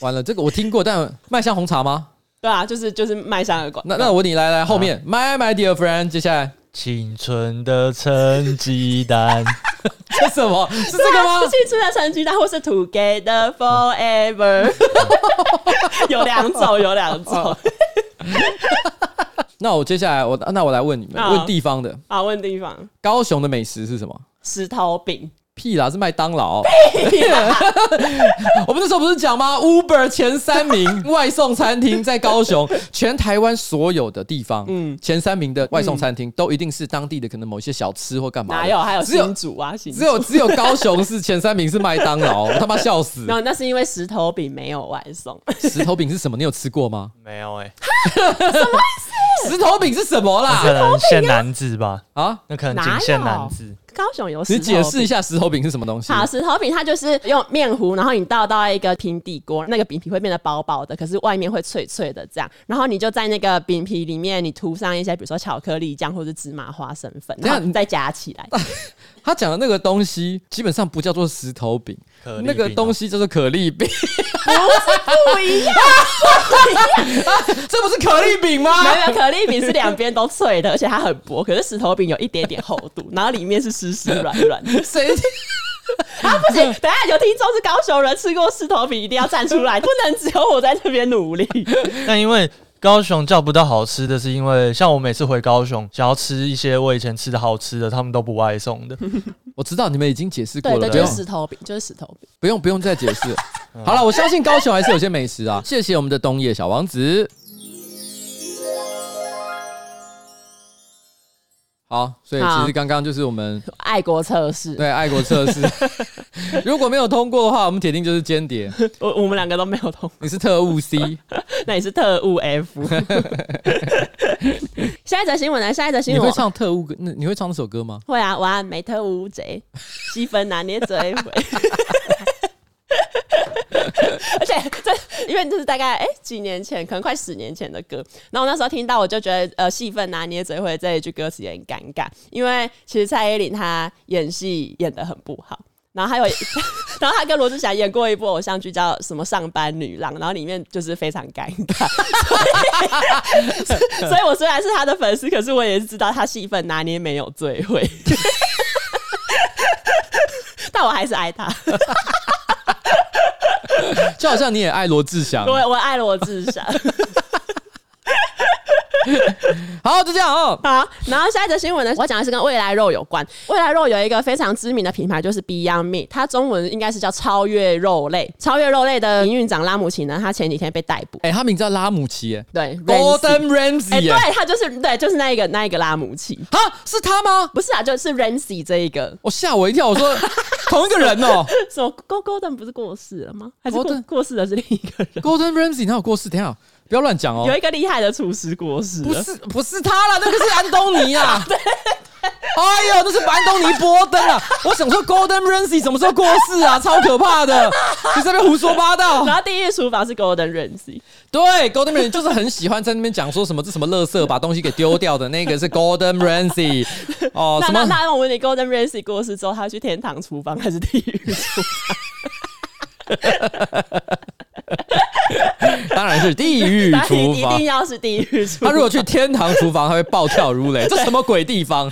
完了，这个我听过，但麦香红茶吗？对啊，就是就是麦香的广。那那我问你来来后面，My my dear friend，接下来。青春的成绩单，这什么？是这个吗？是青春的成绩单，或是 Together Forever？有两种，有两种。那我接下来，我那我来问你们，问地方的。啊，问地方。高雄的美食是什么？石头饼。屁啦，是麦当劳。我们那时候不是讲吗？Uber 前三名外送餐厅在高雄，全台湾所有的地方，嗯，前三名的外送餐厅都一定是当地的，可能某些小吃或干嘛。哪有？还有新竹啊，新竹只有只有高雄是前三名是麦当劳，我他妈笑死。那那是因为石头饼没有外送。石头饼是什么？你有吃过吗？没有哎、欸。什么意思？石头饼是什么啦？可能限男子吧？啊，那可能仅限男子。高雄有石头，你解释一下石头饼是什么东西？好，石头饼它就是用面糊，然后你倒到一个平底锅，那个饼皮会变得薄薄的，可是外面会脆脆的这样。然后你就在那个饼皮里面，你涂上一些比如说巧克力酱或者芝麻花生粉，然后你再夹起来。他讲的那个东西基本上不叫做石头饼，那个东西叫做可丽饼。不是不一样，不一样，啊、这不是可丽饼吗？没有，可丽饼是两边都脆的，而且它很薄。可是石头饼有一点点厚度，然后里面是湿湿软软的。谁？啊，不行！等下有听众是高雄人，吃过石头饼一定要站出来，不能只有我在这边努力。那因为。高雄叫不到好吃的是因为，像我每次回高雄想要吃一些我以前吃的好吃的，他们都不外送的。我知道你们已经解释过了，对，就是石头饼，就是石头饼，不用不用再解释。好了，我相信高雄还是有些美食啊。谢谢我们的东野小王子。好，所以其实刚刚就是我们 爱国测试，对爱国测试，如果没有通过的话，我们铁定就是间谍。我我们两个都没有通过，你是特务 C，那你是特务 F。下一则新闻呢？下一则新闻，你会唱特务歌？那你会唱那首歌吗？会啊，我美特务贼，气氛拿捏嘴。而且这因为这是大概哎、欸、几年前，可能快十年前的歌。然后我那时候听到，我就觉得呃戏份拿捏嘴会这一句歌词也很尴尬，因为其实蔡依林她演戏演的很不好。然后还有，然后他跟罗志祥演过一部偶像剧，叫什么《上班女郎》，然后里面就是非常尴尬，所以，所以我虽然是他的粉丝，可是我也是知道他戏份拿捏没有最会，但我还是爱他，就好像你也爱罗志祥，对，我爱罗志祥。好，就这样哦。好，然后下一则新闻呢，我讲的是跟未来肉有关。未来肉有一个非常知名的品牌，就是 Beyond Meat，它中文应该是叫超越肉类。超越肉类的营运长拉姆齐呢，他前几天被逮捕。哎、欸，他名字叫拉姆齐，哎，对，Golden Ramsay，哎、欸，对，他就是对，就是那一个那一个拉姆齐。哈，是他吗？不是啊，就是 Ramsay 这一个。我吓我一跳，我说 同一个人哦、喔。什么 Golden 不是过世了吗？还是过过世的是另一个人？Golden Ramsay 哪有过世？等下。不要乱讲哦！有一个厉害的厨师过世，不是不是他啦，那个是安东尼啊！对，哎呦，那是安东尼波登啊！我想说，Golden Ramsay 什么时候过世啊？超可怕的！你在那边胡说八道。然后地狱厨房是 Golden Ramsay，对，Golden Ramsay 就是很喜欢在那边讲说什么这什么垃圾，把东西给丢掉的那个是 Golden Ramsay。哦，那那那我问你，Golden Ramsay 过世之后，他去天堂厨房还是地狱厨房？当然是地狱厨房，一定要是地狱厨房。他如果去天堂厨房，他会暴跳如雷。这什么鬼地方？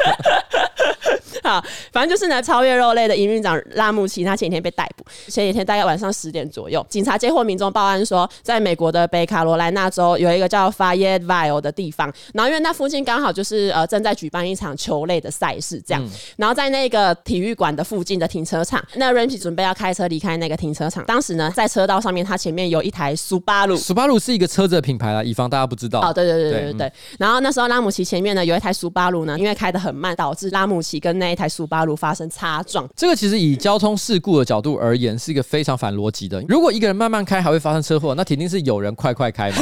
好，反正就是呢，超越肉类的营运长拉姆奇，他前几天被逮捕。前几天大概晚上十点左右，警察接获民众报案说，在美国的北卡罗来纳州有一个叫 Fayetteville 的地方，然后因为那附近刚好就是呃正在举办一场球类的赛事，这样。嗯、然后在那个体育馆的附近的停车场，那 Ramsey 准备要开车离开那个停车场，当时呢，在车道上面，他前面有一台苏巴鲁。苏巴鲁是一个车子的品牌啦，以防大家不知道。哦，对对对对对对。嗯、然后那时候拉姆奇前面呢有一台苏巴鲁呢，因为开的很慢，导致拉姆奇跟那一台苏巴鲁发生擦撞，这个其实以交通事故的角度而言，是一个非常反逻辑的。如果一个人慢慢开还会发生车祸，那肯定是有人快快开嘛。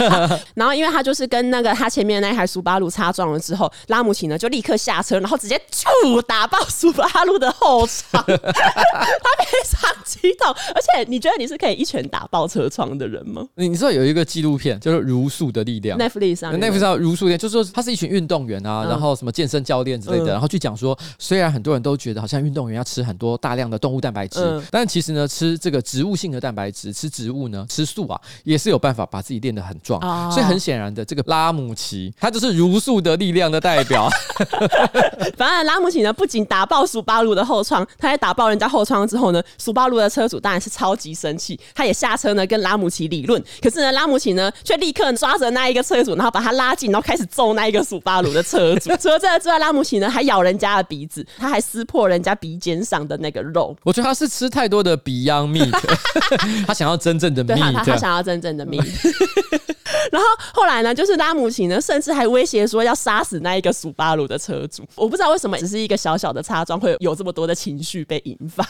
然后，因为他就是跟那个他前面那台苏巴鲁擦撞了之后，拉姆齐呢就立刻下车，然后直接就打爆苏巴鲁的后窗。他非常激动，而且你觉得你是可以一拳打爆车窗的人吗？你知道有一个纪录片叫做《如素的力量》，Netflix 上，Netflix 上《如素的力量》就是说他是一群运动员啊，嗯、然后什么健身教练之类的，嗯、然后去讲说，虽然很多人都都觉得好像运动员要吃很多大量的动物蛋白质，嗯、但其实呢，吃这个植物性的蛋白质，吃植物呢，吃素啊，也是有办法把自己练得很壮。哦、所以很显然的，这个拉姆奇他就是茹素的力量的代表。反而拉姆奇呢，不仅打爆苏巴鲁的后窗，他在打爆人家后窗之后呢，苏巴鲁的车主当然是超级生气，他也下车呢跟拉姆奇理论。可是呢，拉姆奇呢却立刻抓着那一个车主，然后把他拉近，然后开始揍那一个苏巴鲁的车主。除了这个之外，拉姆奇呢还咬人家的鼻子，他还撕破人家鼻尖上的那个肉，我觉得他是吃太多的 Beyond Meat，他想要真正的 meat，他，他想要真正的 meat。然后后来呢，就是拉姆奇呢，甚至还威胁说要杀死那一个苏巴鲁的车主。我不知道为什么，只是一个小小的擦撞会有这么多的情绪被引发。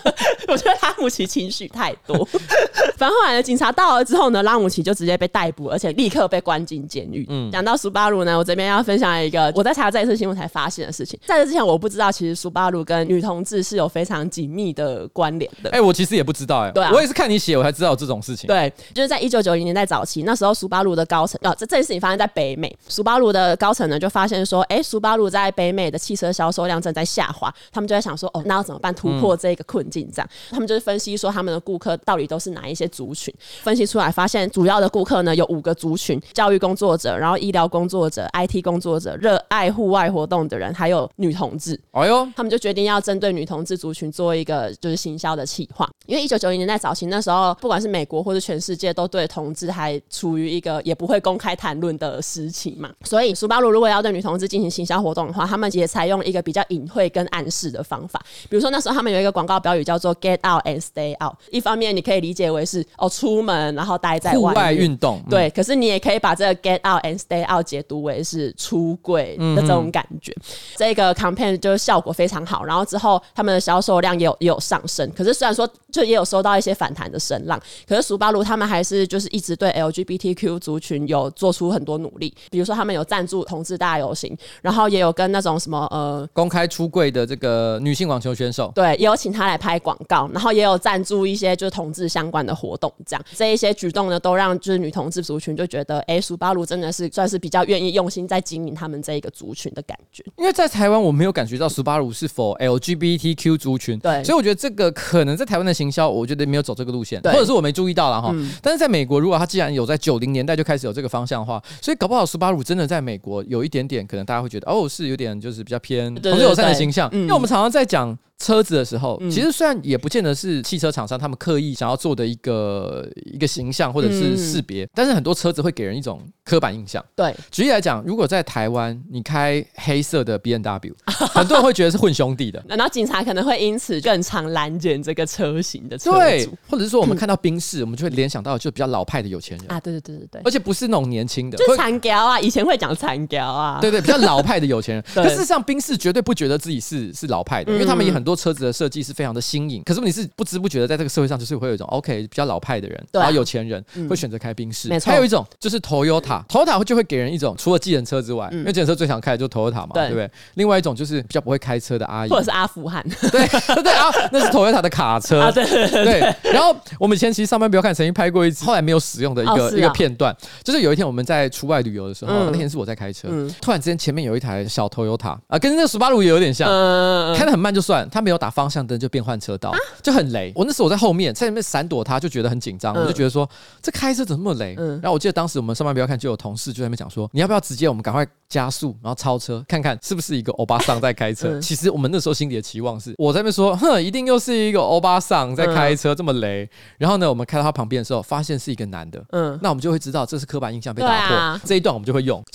我觉得拉姆奇情绪太多。反正后来呢，警察到了之后呢，拉姆奇就直接被逮捕，而且立刻被关进监狱。嗯，讲到苏巴鲁呢，我这边要分享一个我在查这一次新闻才发现的事情。在这之前，我不知道其实苏巴鲁跟女同志是有非常紧密的关联的。哎、欸，我其实也不知道、欸，哎，对啊，我也是看你写我才知道这种事情。对，就是在一九九零年代早期，那时候苏巴鲁的高层啊，这这件事情发生在北美，苏巴鲁的高层呢就发现说，哎、欸，苏巴鲁在北美的汽车销售量正在下滑，他们就在想说，哦，那要怎么办突破这个困境？这样，嗯、他们就是分析说他们的顾客到底都是哪一些族群，分析出来发现主要的顾客呢有五个族群：教育工作者，然后医疗工作者、IT 工作者、热爱户外活动的人，还有女同志。哎呦，他们就决定要针对女同志族群做一个就是行销的企划，因为一九九零年代早期那时候，不管是美国或者全世界，都对同志还处于一个也不会公开谈论的事情嘛。所以苏巴鲁如果要对女同志进行行销活动的话，他们也采用一个比较隐晦跟暗示的方法。比如说那时候他们有一个广告标语叫做 “Get out and stay out”，一方面你可以理解为是哦出门然后待在外户外运动，嗯、对。可是你也可以把这个 “Get out and stay out” 解读为是出柜的这种感觉。嗯、这个 campaign 就是效果非常好，然后之后他们的销售量也有也有上升。可是虽然说就也有收到一些反弹的声浪，可是苏巴鲁他们还是就是一直对 LGBTQ 族群有做出很多努力，比如说他们有赞助同志大游行，然后也有跟那种什么呃公开出柜的这个女性网球选手，对，也有请他来拍广告，然后也有赞助一些就是同志相关的活动，这样这一些举动呢，都让就是女同志族群就觉得，哎，苏巴鲁真的是算是比较愿意用心在经营他们这一个族群的感觉。因为在台湾我没有感觉到苏巴鲁是 for LGBTQ 族群，对，所以我觉得这个可能在台湾的行销，我觉得没有走这个路线，或者是我没注意到了哈。嗯、但是在美国，如果他既然有在九零年代就开始有这个方向的话，所以搞不好斯巴鲁真的在美国有一点点，可能大家会觉得哦，是有点就是比较偏同志友善的形象，因为我们常常在讲。车子的时候，其实虽然也不见得是汽车厂商他们刻意想要做的一个一个形象或者是识别，但是很多车子会给人一种刻板印象。对，举例来讲，如果在台湾你开黑色的 B N W，很多人会觉得是混兄弟的，然后警察可能会因此更常拦截这个车型的车主。对，或者是说我们看到宾士，我们就会联想到就比较老派的有钱人。啊，对对对对对，而且不是那种年轻的，就残胶啊，以前会讲残雕啊，对对，比较老派的有钱人。可事实上，宾士绝对不觉得自己是是老派的，因为他们也很多车子的设计。是非常的新颖，可是你是不知不觉的，在这个社会上就是会有一种 OK 比较老派的人，啊、然后有钱人会选择开宾士。没错，还有一种就是 Toyota，Toyota 就会给人一种除了计程车之外，嗯、因为计程车最想开的就是 Toyota 嘛，对，不对？另外一种就是比较不会开车的阿姨，或者是阿富汗，对对啊，那是 Toyota 的卡车，啊、对。然后我们以前其实上班不要看，曾经拍过一次，后来没有使用的一个、一个片段，就是有一天我们在出外旅游的时候，嗯、那天是我在开车，嗯、突然之间前面有一台小 Toyota 啊，跟那个 Subaru 也有点像，嗯、开的很慢就算，他没有打方向灯就变换车道。就很雷，我那时候我在后面，在那边闪躲他，就觉得很紧张，我就觉得说这开车怎么那么雷？然后我记得当时我们上班不要看，就有同事就在那边讲说，你要不要直接我们赶快加速，然后超车，看看是不是一个欧巴桑在开车？其实我们那时候心里的期望是，我在那边说，哼，一定又是一个欧巴桑在开车，这么雷。然后呢，我们开到他旁边的时候，发现是一个男的，嗯，那我们就会知道这是刻板印象被打破，这一段我们就会用。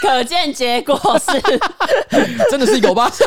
可见结果是，真的是一个欧巴桑，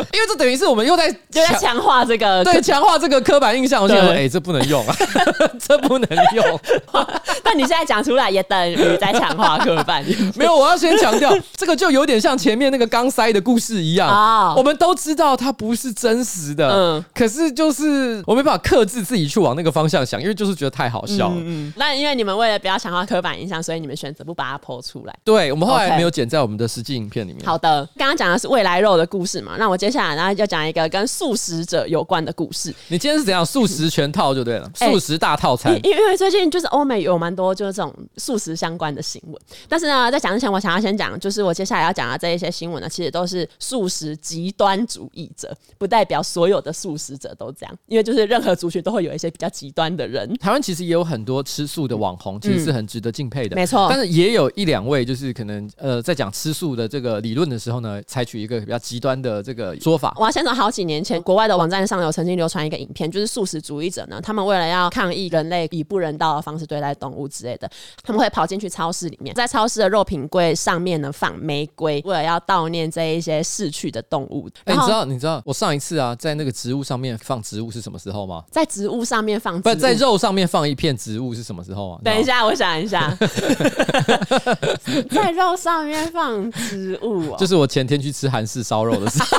因为这等于是我们又在又在强化这个，对，强化这个刻板印象。我觉得，哎，这不能用啊，这不能用。但你现在讲出来，也等于在强化刻板。没有，我要先强调，这个就有点像前面那个钢塞的故事一样啊。我们都知道它不是真实的，嗯，可是就是我没办法克制自己去往那个方向想，因为就是觉得太好笑了。嗯，那因为你们为了不要强化刻板印象，所以你们选择不把它剖出来。对，我们后来没有剪在我们的实际影片里面。好的，刚刚讲的是未来肉的故事嘛，那我接下来呢要讲一个跟素食者有关的故事。你今天是怎样素食全套就对了，素食大套餐。因为最近就是欧美有蛮多就是这种素食相关的新闻，但是呢，在讲之前，我想要先讲，就是我接下来要讲的这一些新闻呢，其实都是素食极端主义者，不代表所有的素食者都这样，因为就是任何族群都会有一些比较极端的人。台湾其实也有很多吃素的网红，其实是很值得敬佩的，没错。但是也有一两位就是可能呃，在讲吃素的这个理论的时候呢，采取一个比较极端的这个说法。我要先从好几年前国外的网站上有曾经流传一个影片，就是素食主义者呢，他们为了要抗议人类以不人道的方式对待动物之类的，他们会跑进去超市里面，在超市的肉品柜上面呢放玫瑰，为了要悼念这一些逝去的动物。哎、欸，你知道你知道我上一次啊，在那个植物上面放植物是什么时候吗？在植物上面放植物，不在肉上面放一片植物是什么时候啊？等一下，我想一下，在肉上面放植物、哦，就是我前天去吃韩式烧肉的时候。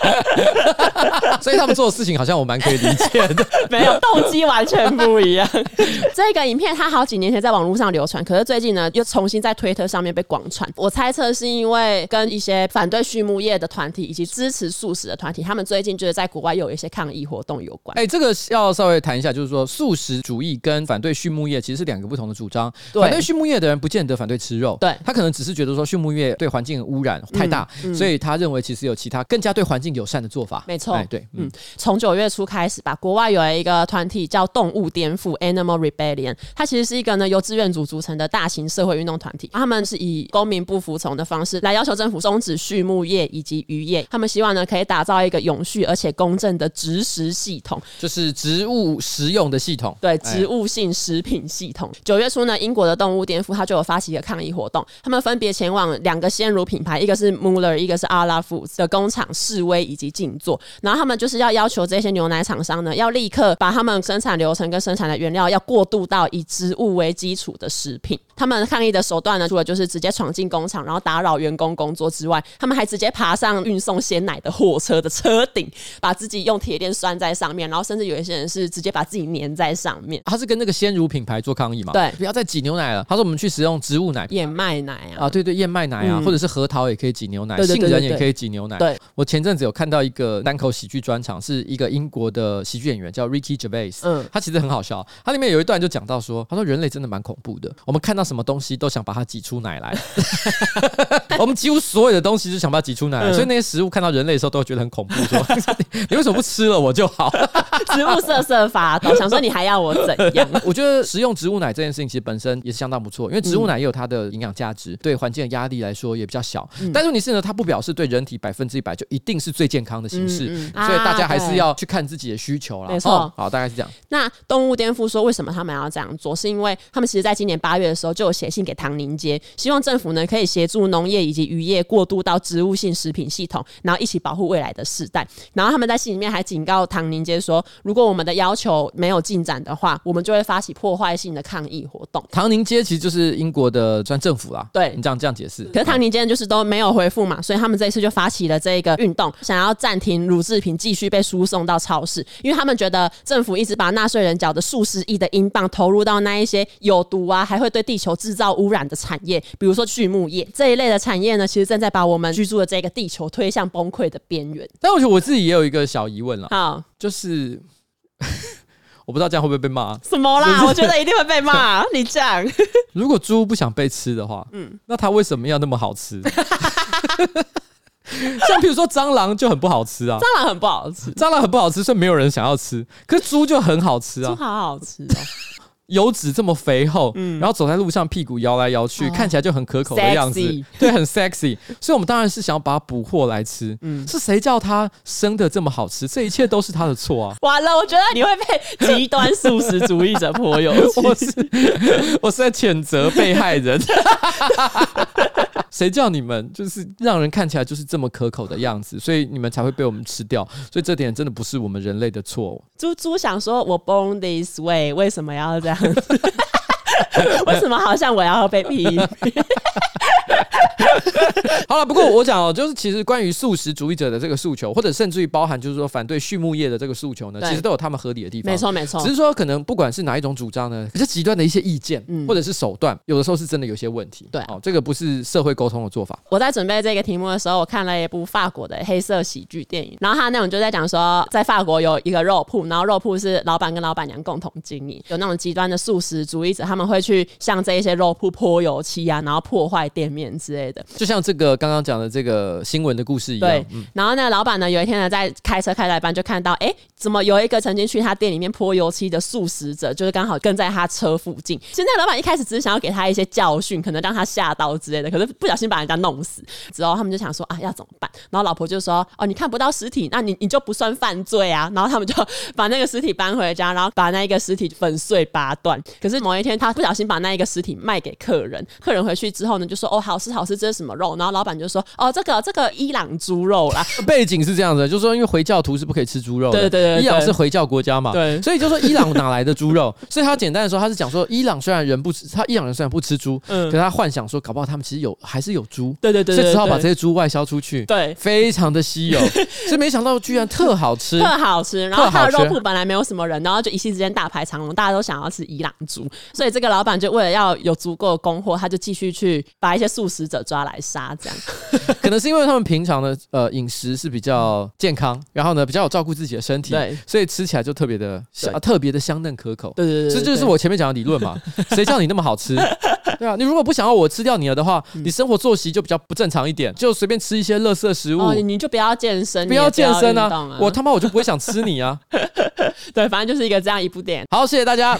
所以他们做的事情好像我蛮可以理解的，没有动机完全不一样。这个影片它好几年前在网络上流传，可是最近呢又重新在推特上面被广传。我猜测是因为跟一些反对畜牧业的团体以及支持素食的团体，他们最近就是在国外有一些抗议活动有关。哎，这个要稍微谈一下，就是说素食主义跟反对畜牧业其实是两个不同的主张。反对畜牧业的人不见得反对吃肉，对，他可能只是觉得说畜牧业对环境的污染太大，所以他认为其实有其他更加对环境友善的做法。没错，对，嗯，从九月初开始吧，国外有一个团体叫动物颠覆 （Animal Rebellion），它其实是一个呢由志愿组组成的大型社会运动团体。他们是以公民不服从的方式来要求政府终止畜牧业以及渔业。他们希望呢可以打造一个永续而且公正的植食系统，就是植物食用的系统。对，植物性食品系统。九月初呢，英国的动物颠覆它就有发起一个抗议活动，他们分别前往两个鲜乳品牌，一个是 Mueller，一个是 Arla Foods 的工厂示威以及静坐，然后他们就是要要求这些牛奶厂商呢，要立刻把他们生产流程跟生产的原料要过渡到以植物为基础的食品。他们抗议的手段呢，除了就是直接闯进工厂，然后打扰员工工作之外，他们还直接爬上运送鲜奶的货车的车顶，把自己用铁链拴在上面，然后甚至有一些人是直接把自己粘在上面。他是跟那个鲜乳品牌做抗议嘛？对，不要再挤牛奶了。他说我们去使用植物奶，燕麦奶啊，啊，对对，燕麦奶啊，嗯、或者是核桃也可以挤牛奶，杏仁也可以挤牛奶。对，我前阵子有看到一个单口喜剧专场，是一个英国的喜剧演员叫 Ricky Gervais，嗯，他其实很好笑，他里面有一段就讲到说，他说人类真的蛮恐怖的，我们看到什么东西都想把它挤出奶来，我们几乎所有的东西就想把它挤出奶来，嗯、所以那些食物看到人类的时候都会觉得很恐怖，说 你为什么不吃了我就好？植物瑟瑟发抖，想说你还要我怎样？我觉得食用植物奶这件事情其实本身也是相当不错，因为植物奶也有它的营养价值，对环境的压力来说也比较小。嗯、但是问题是呢，它不表示对人体百分之一百就一定是最健康的形式，嗯嗯、所以大家还是要去看自己的需求啦。没错好，大概是这样。那动物颠覆说为什么他们要这样做？是因为他们其实在今年八月的时候就有写信给唐宁街，希望政府呢可以协助农业以及渔业过渡到植物性食品系统，然后一起保护未来的世代。然后他们在信里面还警告唐宁街说，如果我们的要求没有进展的话，我们就会发起破坏性的抗议活动。唐宁街其实就是英国的专政府啦。对，你这样这样解释。可是唐宁街就是都没有回复嘛，所以他们这一次就发起了这一个运动，想要暂停乳制品继续被输送到超市，因为他们觉得政府一直把纳税人缴的数十亿的英镑投入到那一些有毒啊，还会对地球制造污染的产业，比如说畜牧业这一类的产业呢，其实正在把我们居住的这个地球推向崩溃的边缘。但我觉得我自己也有一个小疑问了，好，就是。我不知道这样会不会被骂？什么啦？我觉得一定会被骂。你这样，如果猪不想被吃的话，嗯，那它为什么要那么好吃？像比如说蟑螂就很不好吃啊，蟑螂很不好吃，蟑螂很不好吃，所以没有人想要吃。可是猪就很好吃啊，猪好好吃哦。油脂这么肥厚，嗯，然后走在路上屁股摇来摇去，哦、看起来就很可口的样子对，很 sexy。所以，我们当然是想要把它捕获来吃。嗯，是谁叫它生的这么好吃？这一切都是它的错啊！完了，我觉得你会被极端素食主义者泼油 我是 我是在谴责被害人。谁叫你们就是让人看起来就是这么可口的样子，所以你们才会被我们吃掉。所以这点真的不是我们人类的错。猪猪想说：“我 born this way，为什么要这样？machen. 为什么好像我要被批评？” 好了，不过我讲哦，就是其实关于素食主义者的这个诉求，或者甚至于包含就是说反对畜牧业的这个诉求呢，其实都有他们合理的地方。没错，没错。只是说可能不管是哪一种主张呢，比较极端的一些意见，嗯、或者是手段，有的时候是真的有些问题。对，哦，这个不是社会沟通的做法。我在准备这个题目的时候，我看了一部法国的黑色喜剧电影，然后他那种就在讲说，在法国有一个肉铺，然后肉铺是老板跟老板娘共同经营，有那种极端的素食主义者，他们会去向这一些肉铺泼油漆啊，然后破坏店面之类的，就像这个。刚刚讲的这个新闻的故事一样，对。然后那个老板呢，有一天呢，在开车开到一半，就看到，哎，怎么有一个曾经去他店里面泼油漆的素食者，就是刚好跟在他车附近。其实那个老板一开始只是想要给他一些教训，可能让他吓到之类的，可是不小心把人家弄死。之后他们就想说，啊，要怎么办？然后老婆就说，哦，你看不到尸体，那你你就不算犯罪啊。然后他们就 把那个尸体搬回家，然后把那一个尸体粉碎八段。可是某一天，他不小心把那一个尸体卖给客人，客人回去之后呢，就说，哦，好吃好吃，这是什么肉？然后老板。就说哦，这个这个伊朗猪肉啦，背景是这样子，就是说因为回教徒是不可以吃猪肉的，对对对，伊朗是回教国家嘛，对，所以就说伊朗哪来的猪肉？所以他简单的说，他是讲说伊朗虽然人不吃，他伊朗人虽然不吃猪，嗯，可是他幻想说，搞不好他们其实有还是有猪，对对对，所以只好把这些猪外销出去，对，非常的稀有，所以没想到居然特好吃，特好吃，然后他的肉铺本来没有什么人，然后就一夕之间大排长龙，大家都想要吃伊朗猪，所以这个老板就为了要有足够的供货，他就继续去把一些素食者抓来杀，这样，可能是。因为他们平常的呃饮食是比较健康，然后呢比较有照顾自己的身体，对，所以吃起来就特别的香，对特别的香嫩可口。对对对，这就是我前面讲的理论嘛。谁叫你那么好吃？对啊，你如果不想要我吃掉你了的话，嗯、你生活作息就比较不正常一点，就随便吃一些垃圾食物，哦、你就不要健身，不要健身啊！啊我他妈我就不会想吃你啊！对，反正就是一个这样一部电影。好，谢谢大家。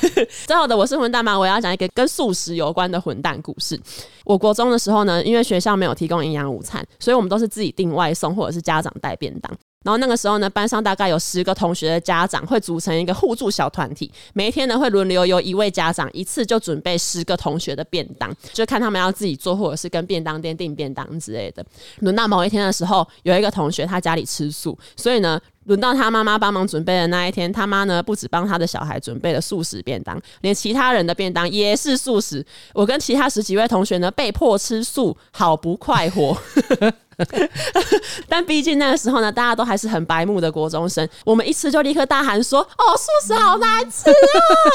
最后的我是混蛋吗，我要讲一个跟素食有关的混蛋故事。我国中的时候呢，因为学校没有提供营养午餐，所以我们都是自己订外送或者是家长带便当。然后那个时候呢，班上大概有十个同学的家长会组成一个互助小团体，每一天呢会轮流由一位家长一次就准备十个同学的便当，就看他们要自己做或者是跟便当店订便当之类的。轮到某一天的时候，有一个同学他家里吃素，所以呢，轮到他妈妈帮忙准备的那一天，他妈呢不止帮他的小孩准备了素食便当，连其他人的便当也是素食。我跟其他十几位同学呢被迫吃素，好不快活。但毕竟那个时候呢，大家都还是很白目的国中生，我们一吃就立刻大喊说：“哦，素食好难吃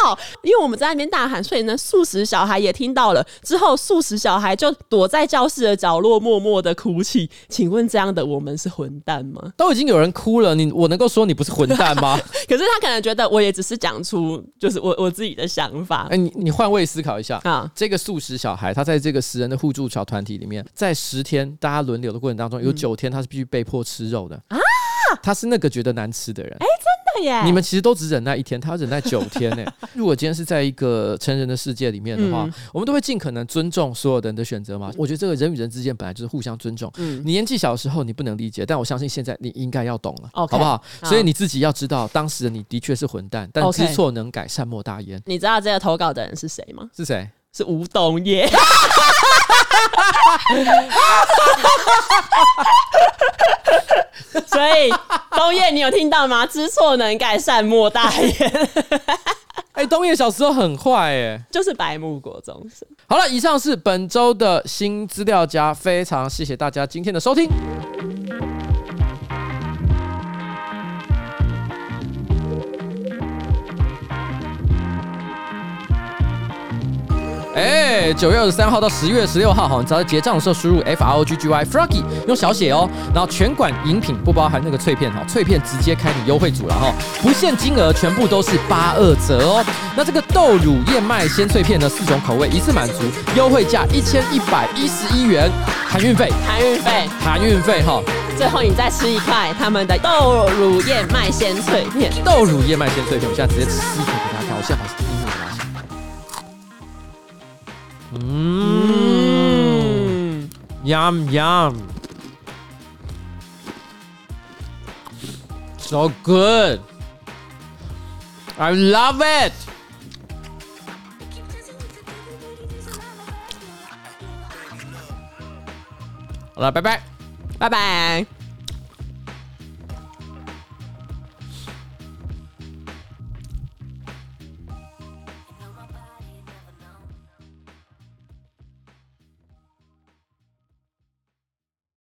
哦！”因为我们在那边大喊，所以呢，素食小孩也听到了。之后，素食小孩就躲在教室的角落，默默的哭泣。请问这样的我们是混蛋吗？都已经有人哭了，你我能够说你不是混蛋吗？可是他可能觉得我也只是讲出就是我我自己的想法。哎，你你换位思考一下啊，这个素食小孩他在这个十人的互助小团体里面，在十天大家轮流的过程当中，有九天他是必须被迫吃肉的啊，他是那个觉得难吃的人。哎，耶！你们其实都只忍耐一天，他要忍耐九天呢。如果今天是在一个成人的世界里面的话，嗯、我们都会尽可能尊重所有人的选择嘛。我觉得这个人与人之间本来就是互相尊重。嗯，你年纪小的时候你不能理解，但我相信现在你应该要懂了，okay, 好不好？所以你自己要知道，当时的你的确是混蛋，但知错能改，善莫大焉。你知道这个投稿的人是谁吗？是谁？是吴东业。所以 东叶，你有听到吗？知错能改，善莫大焉。哎、欸，东叶小时候很坏，哎，就是白目国中生。好了，以上是本周的新资料夹，非常谢谢大家今天的收听。哎，九月二十三号到十月十六号，哈，你只要在结账的时候输入 F R O G G Y Froggy，用小写哦。然后全馆饮品不包含那个脆片哈，脆片直接开你优惠组了哈，不限金额，全部都是八二折哦。那这个豆乳燕麦鲜脆片呢，四种口味一次满足，优惠价一千一百一十一元，含运费，含运费，含运费哈。最后你再吃一块他们的豆乳燕麦鲜脆片，豆乳燕麦鲜脆片，我现在直接吃一口嗯，yum yum，so good，I love it。好了，拜拜，拜拜。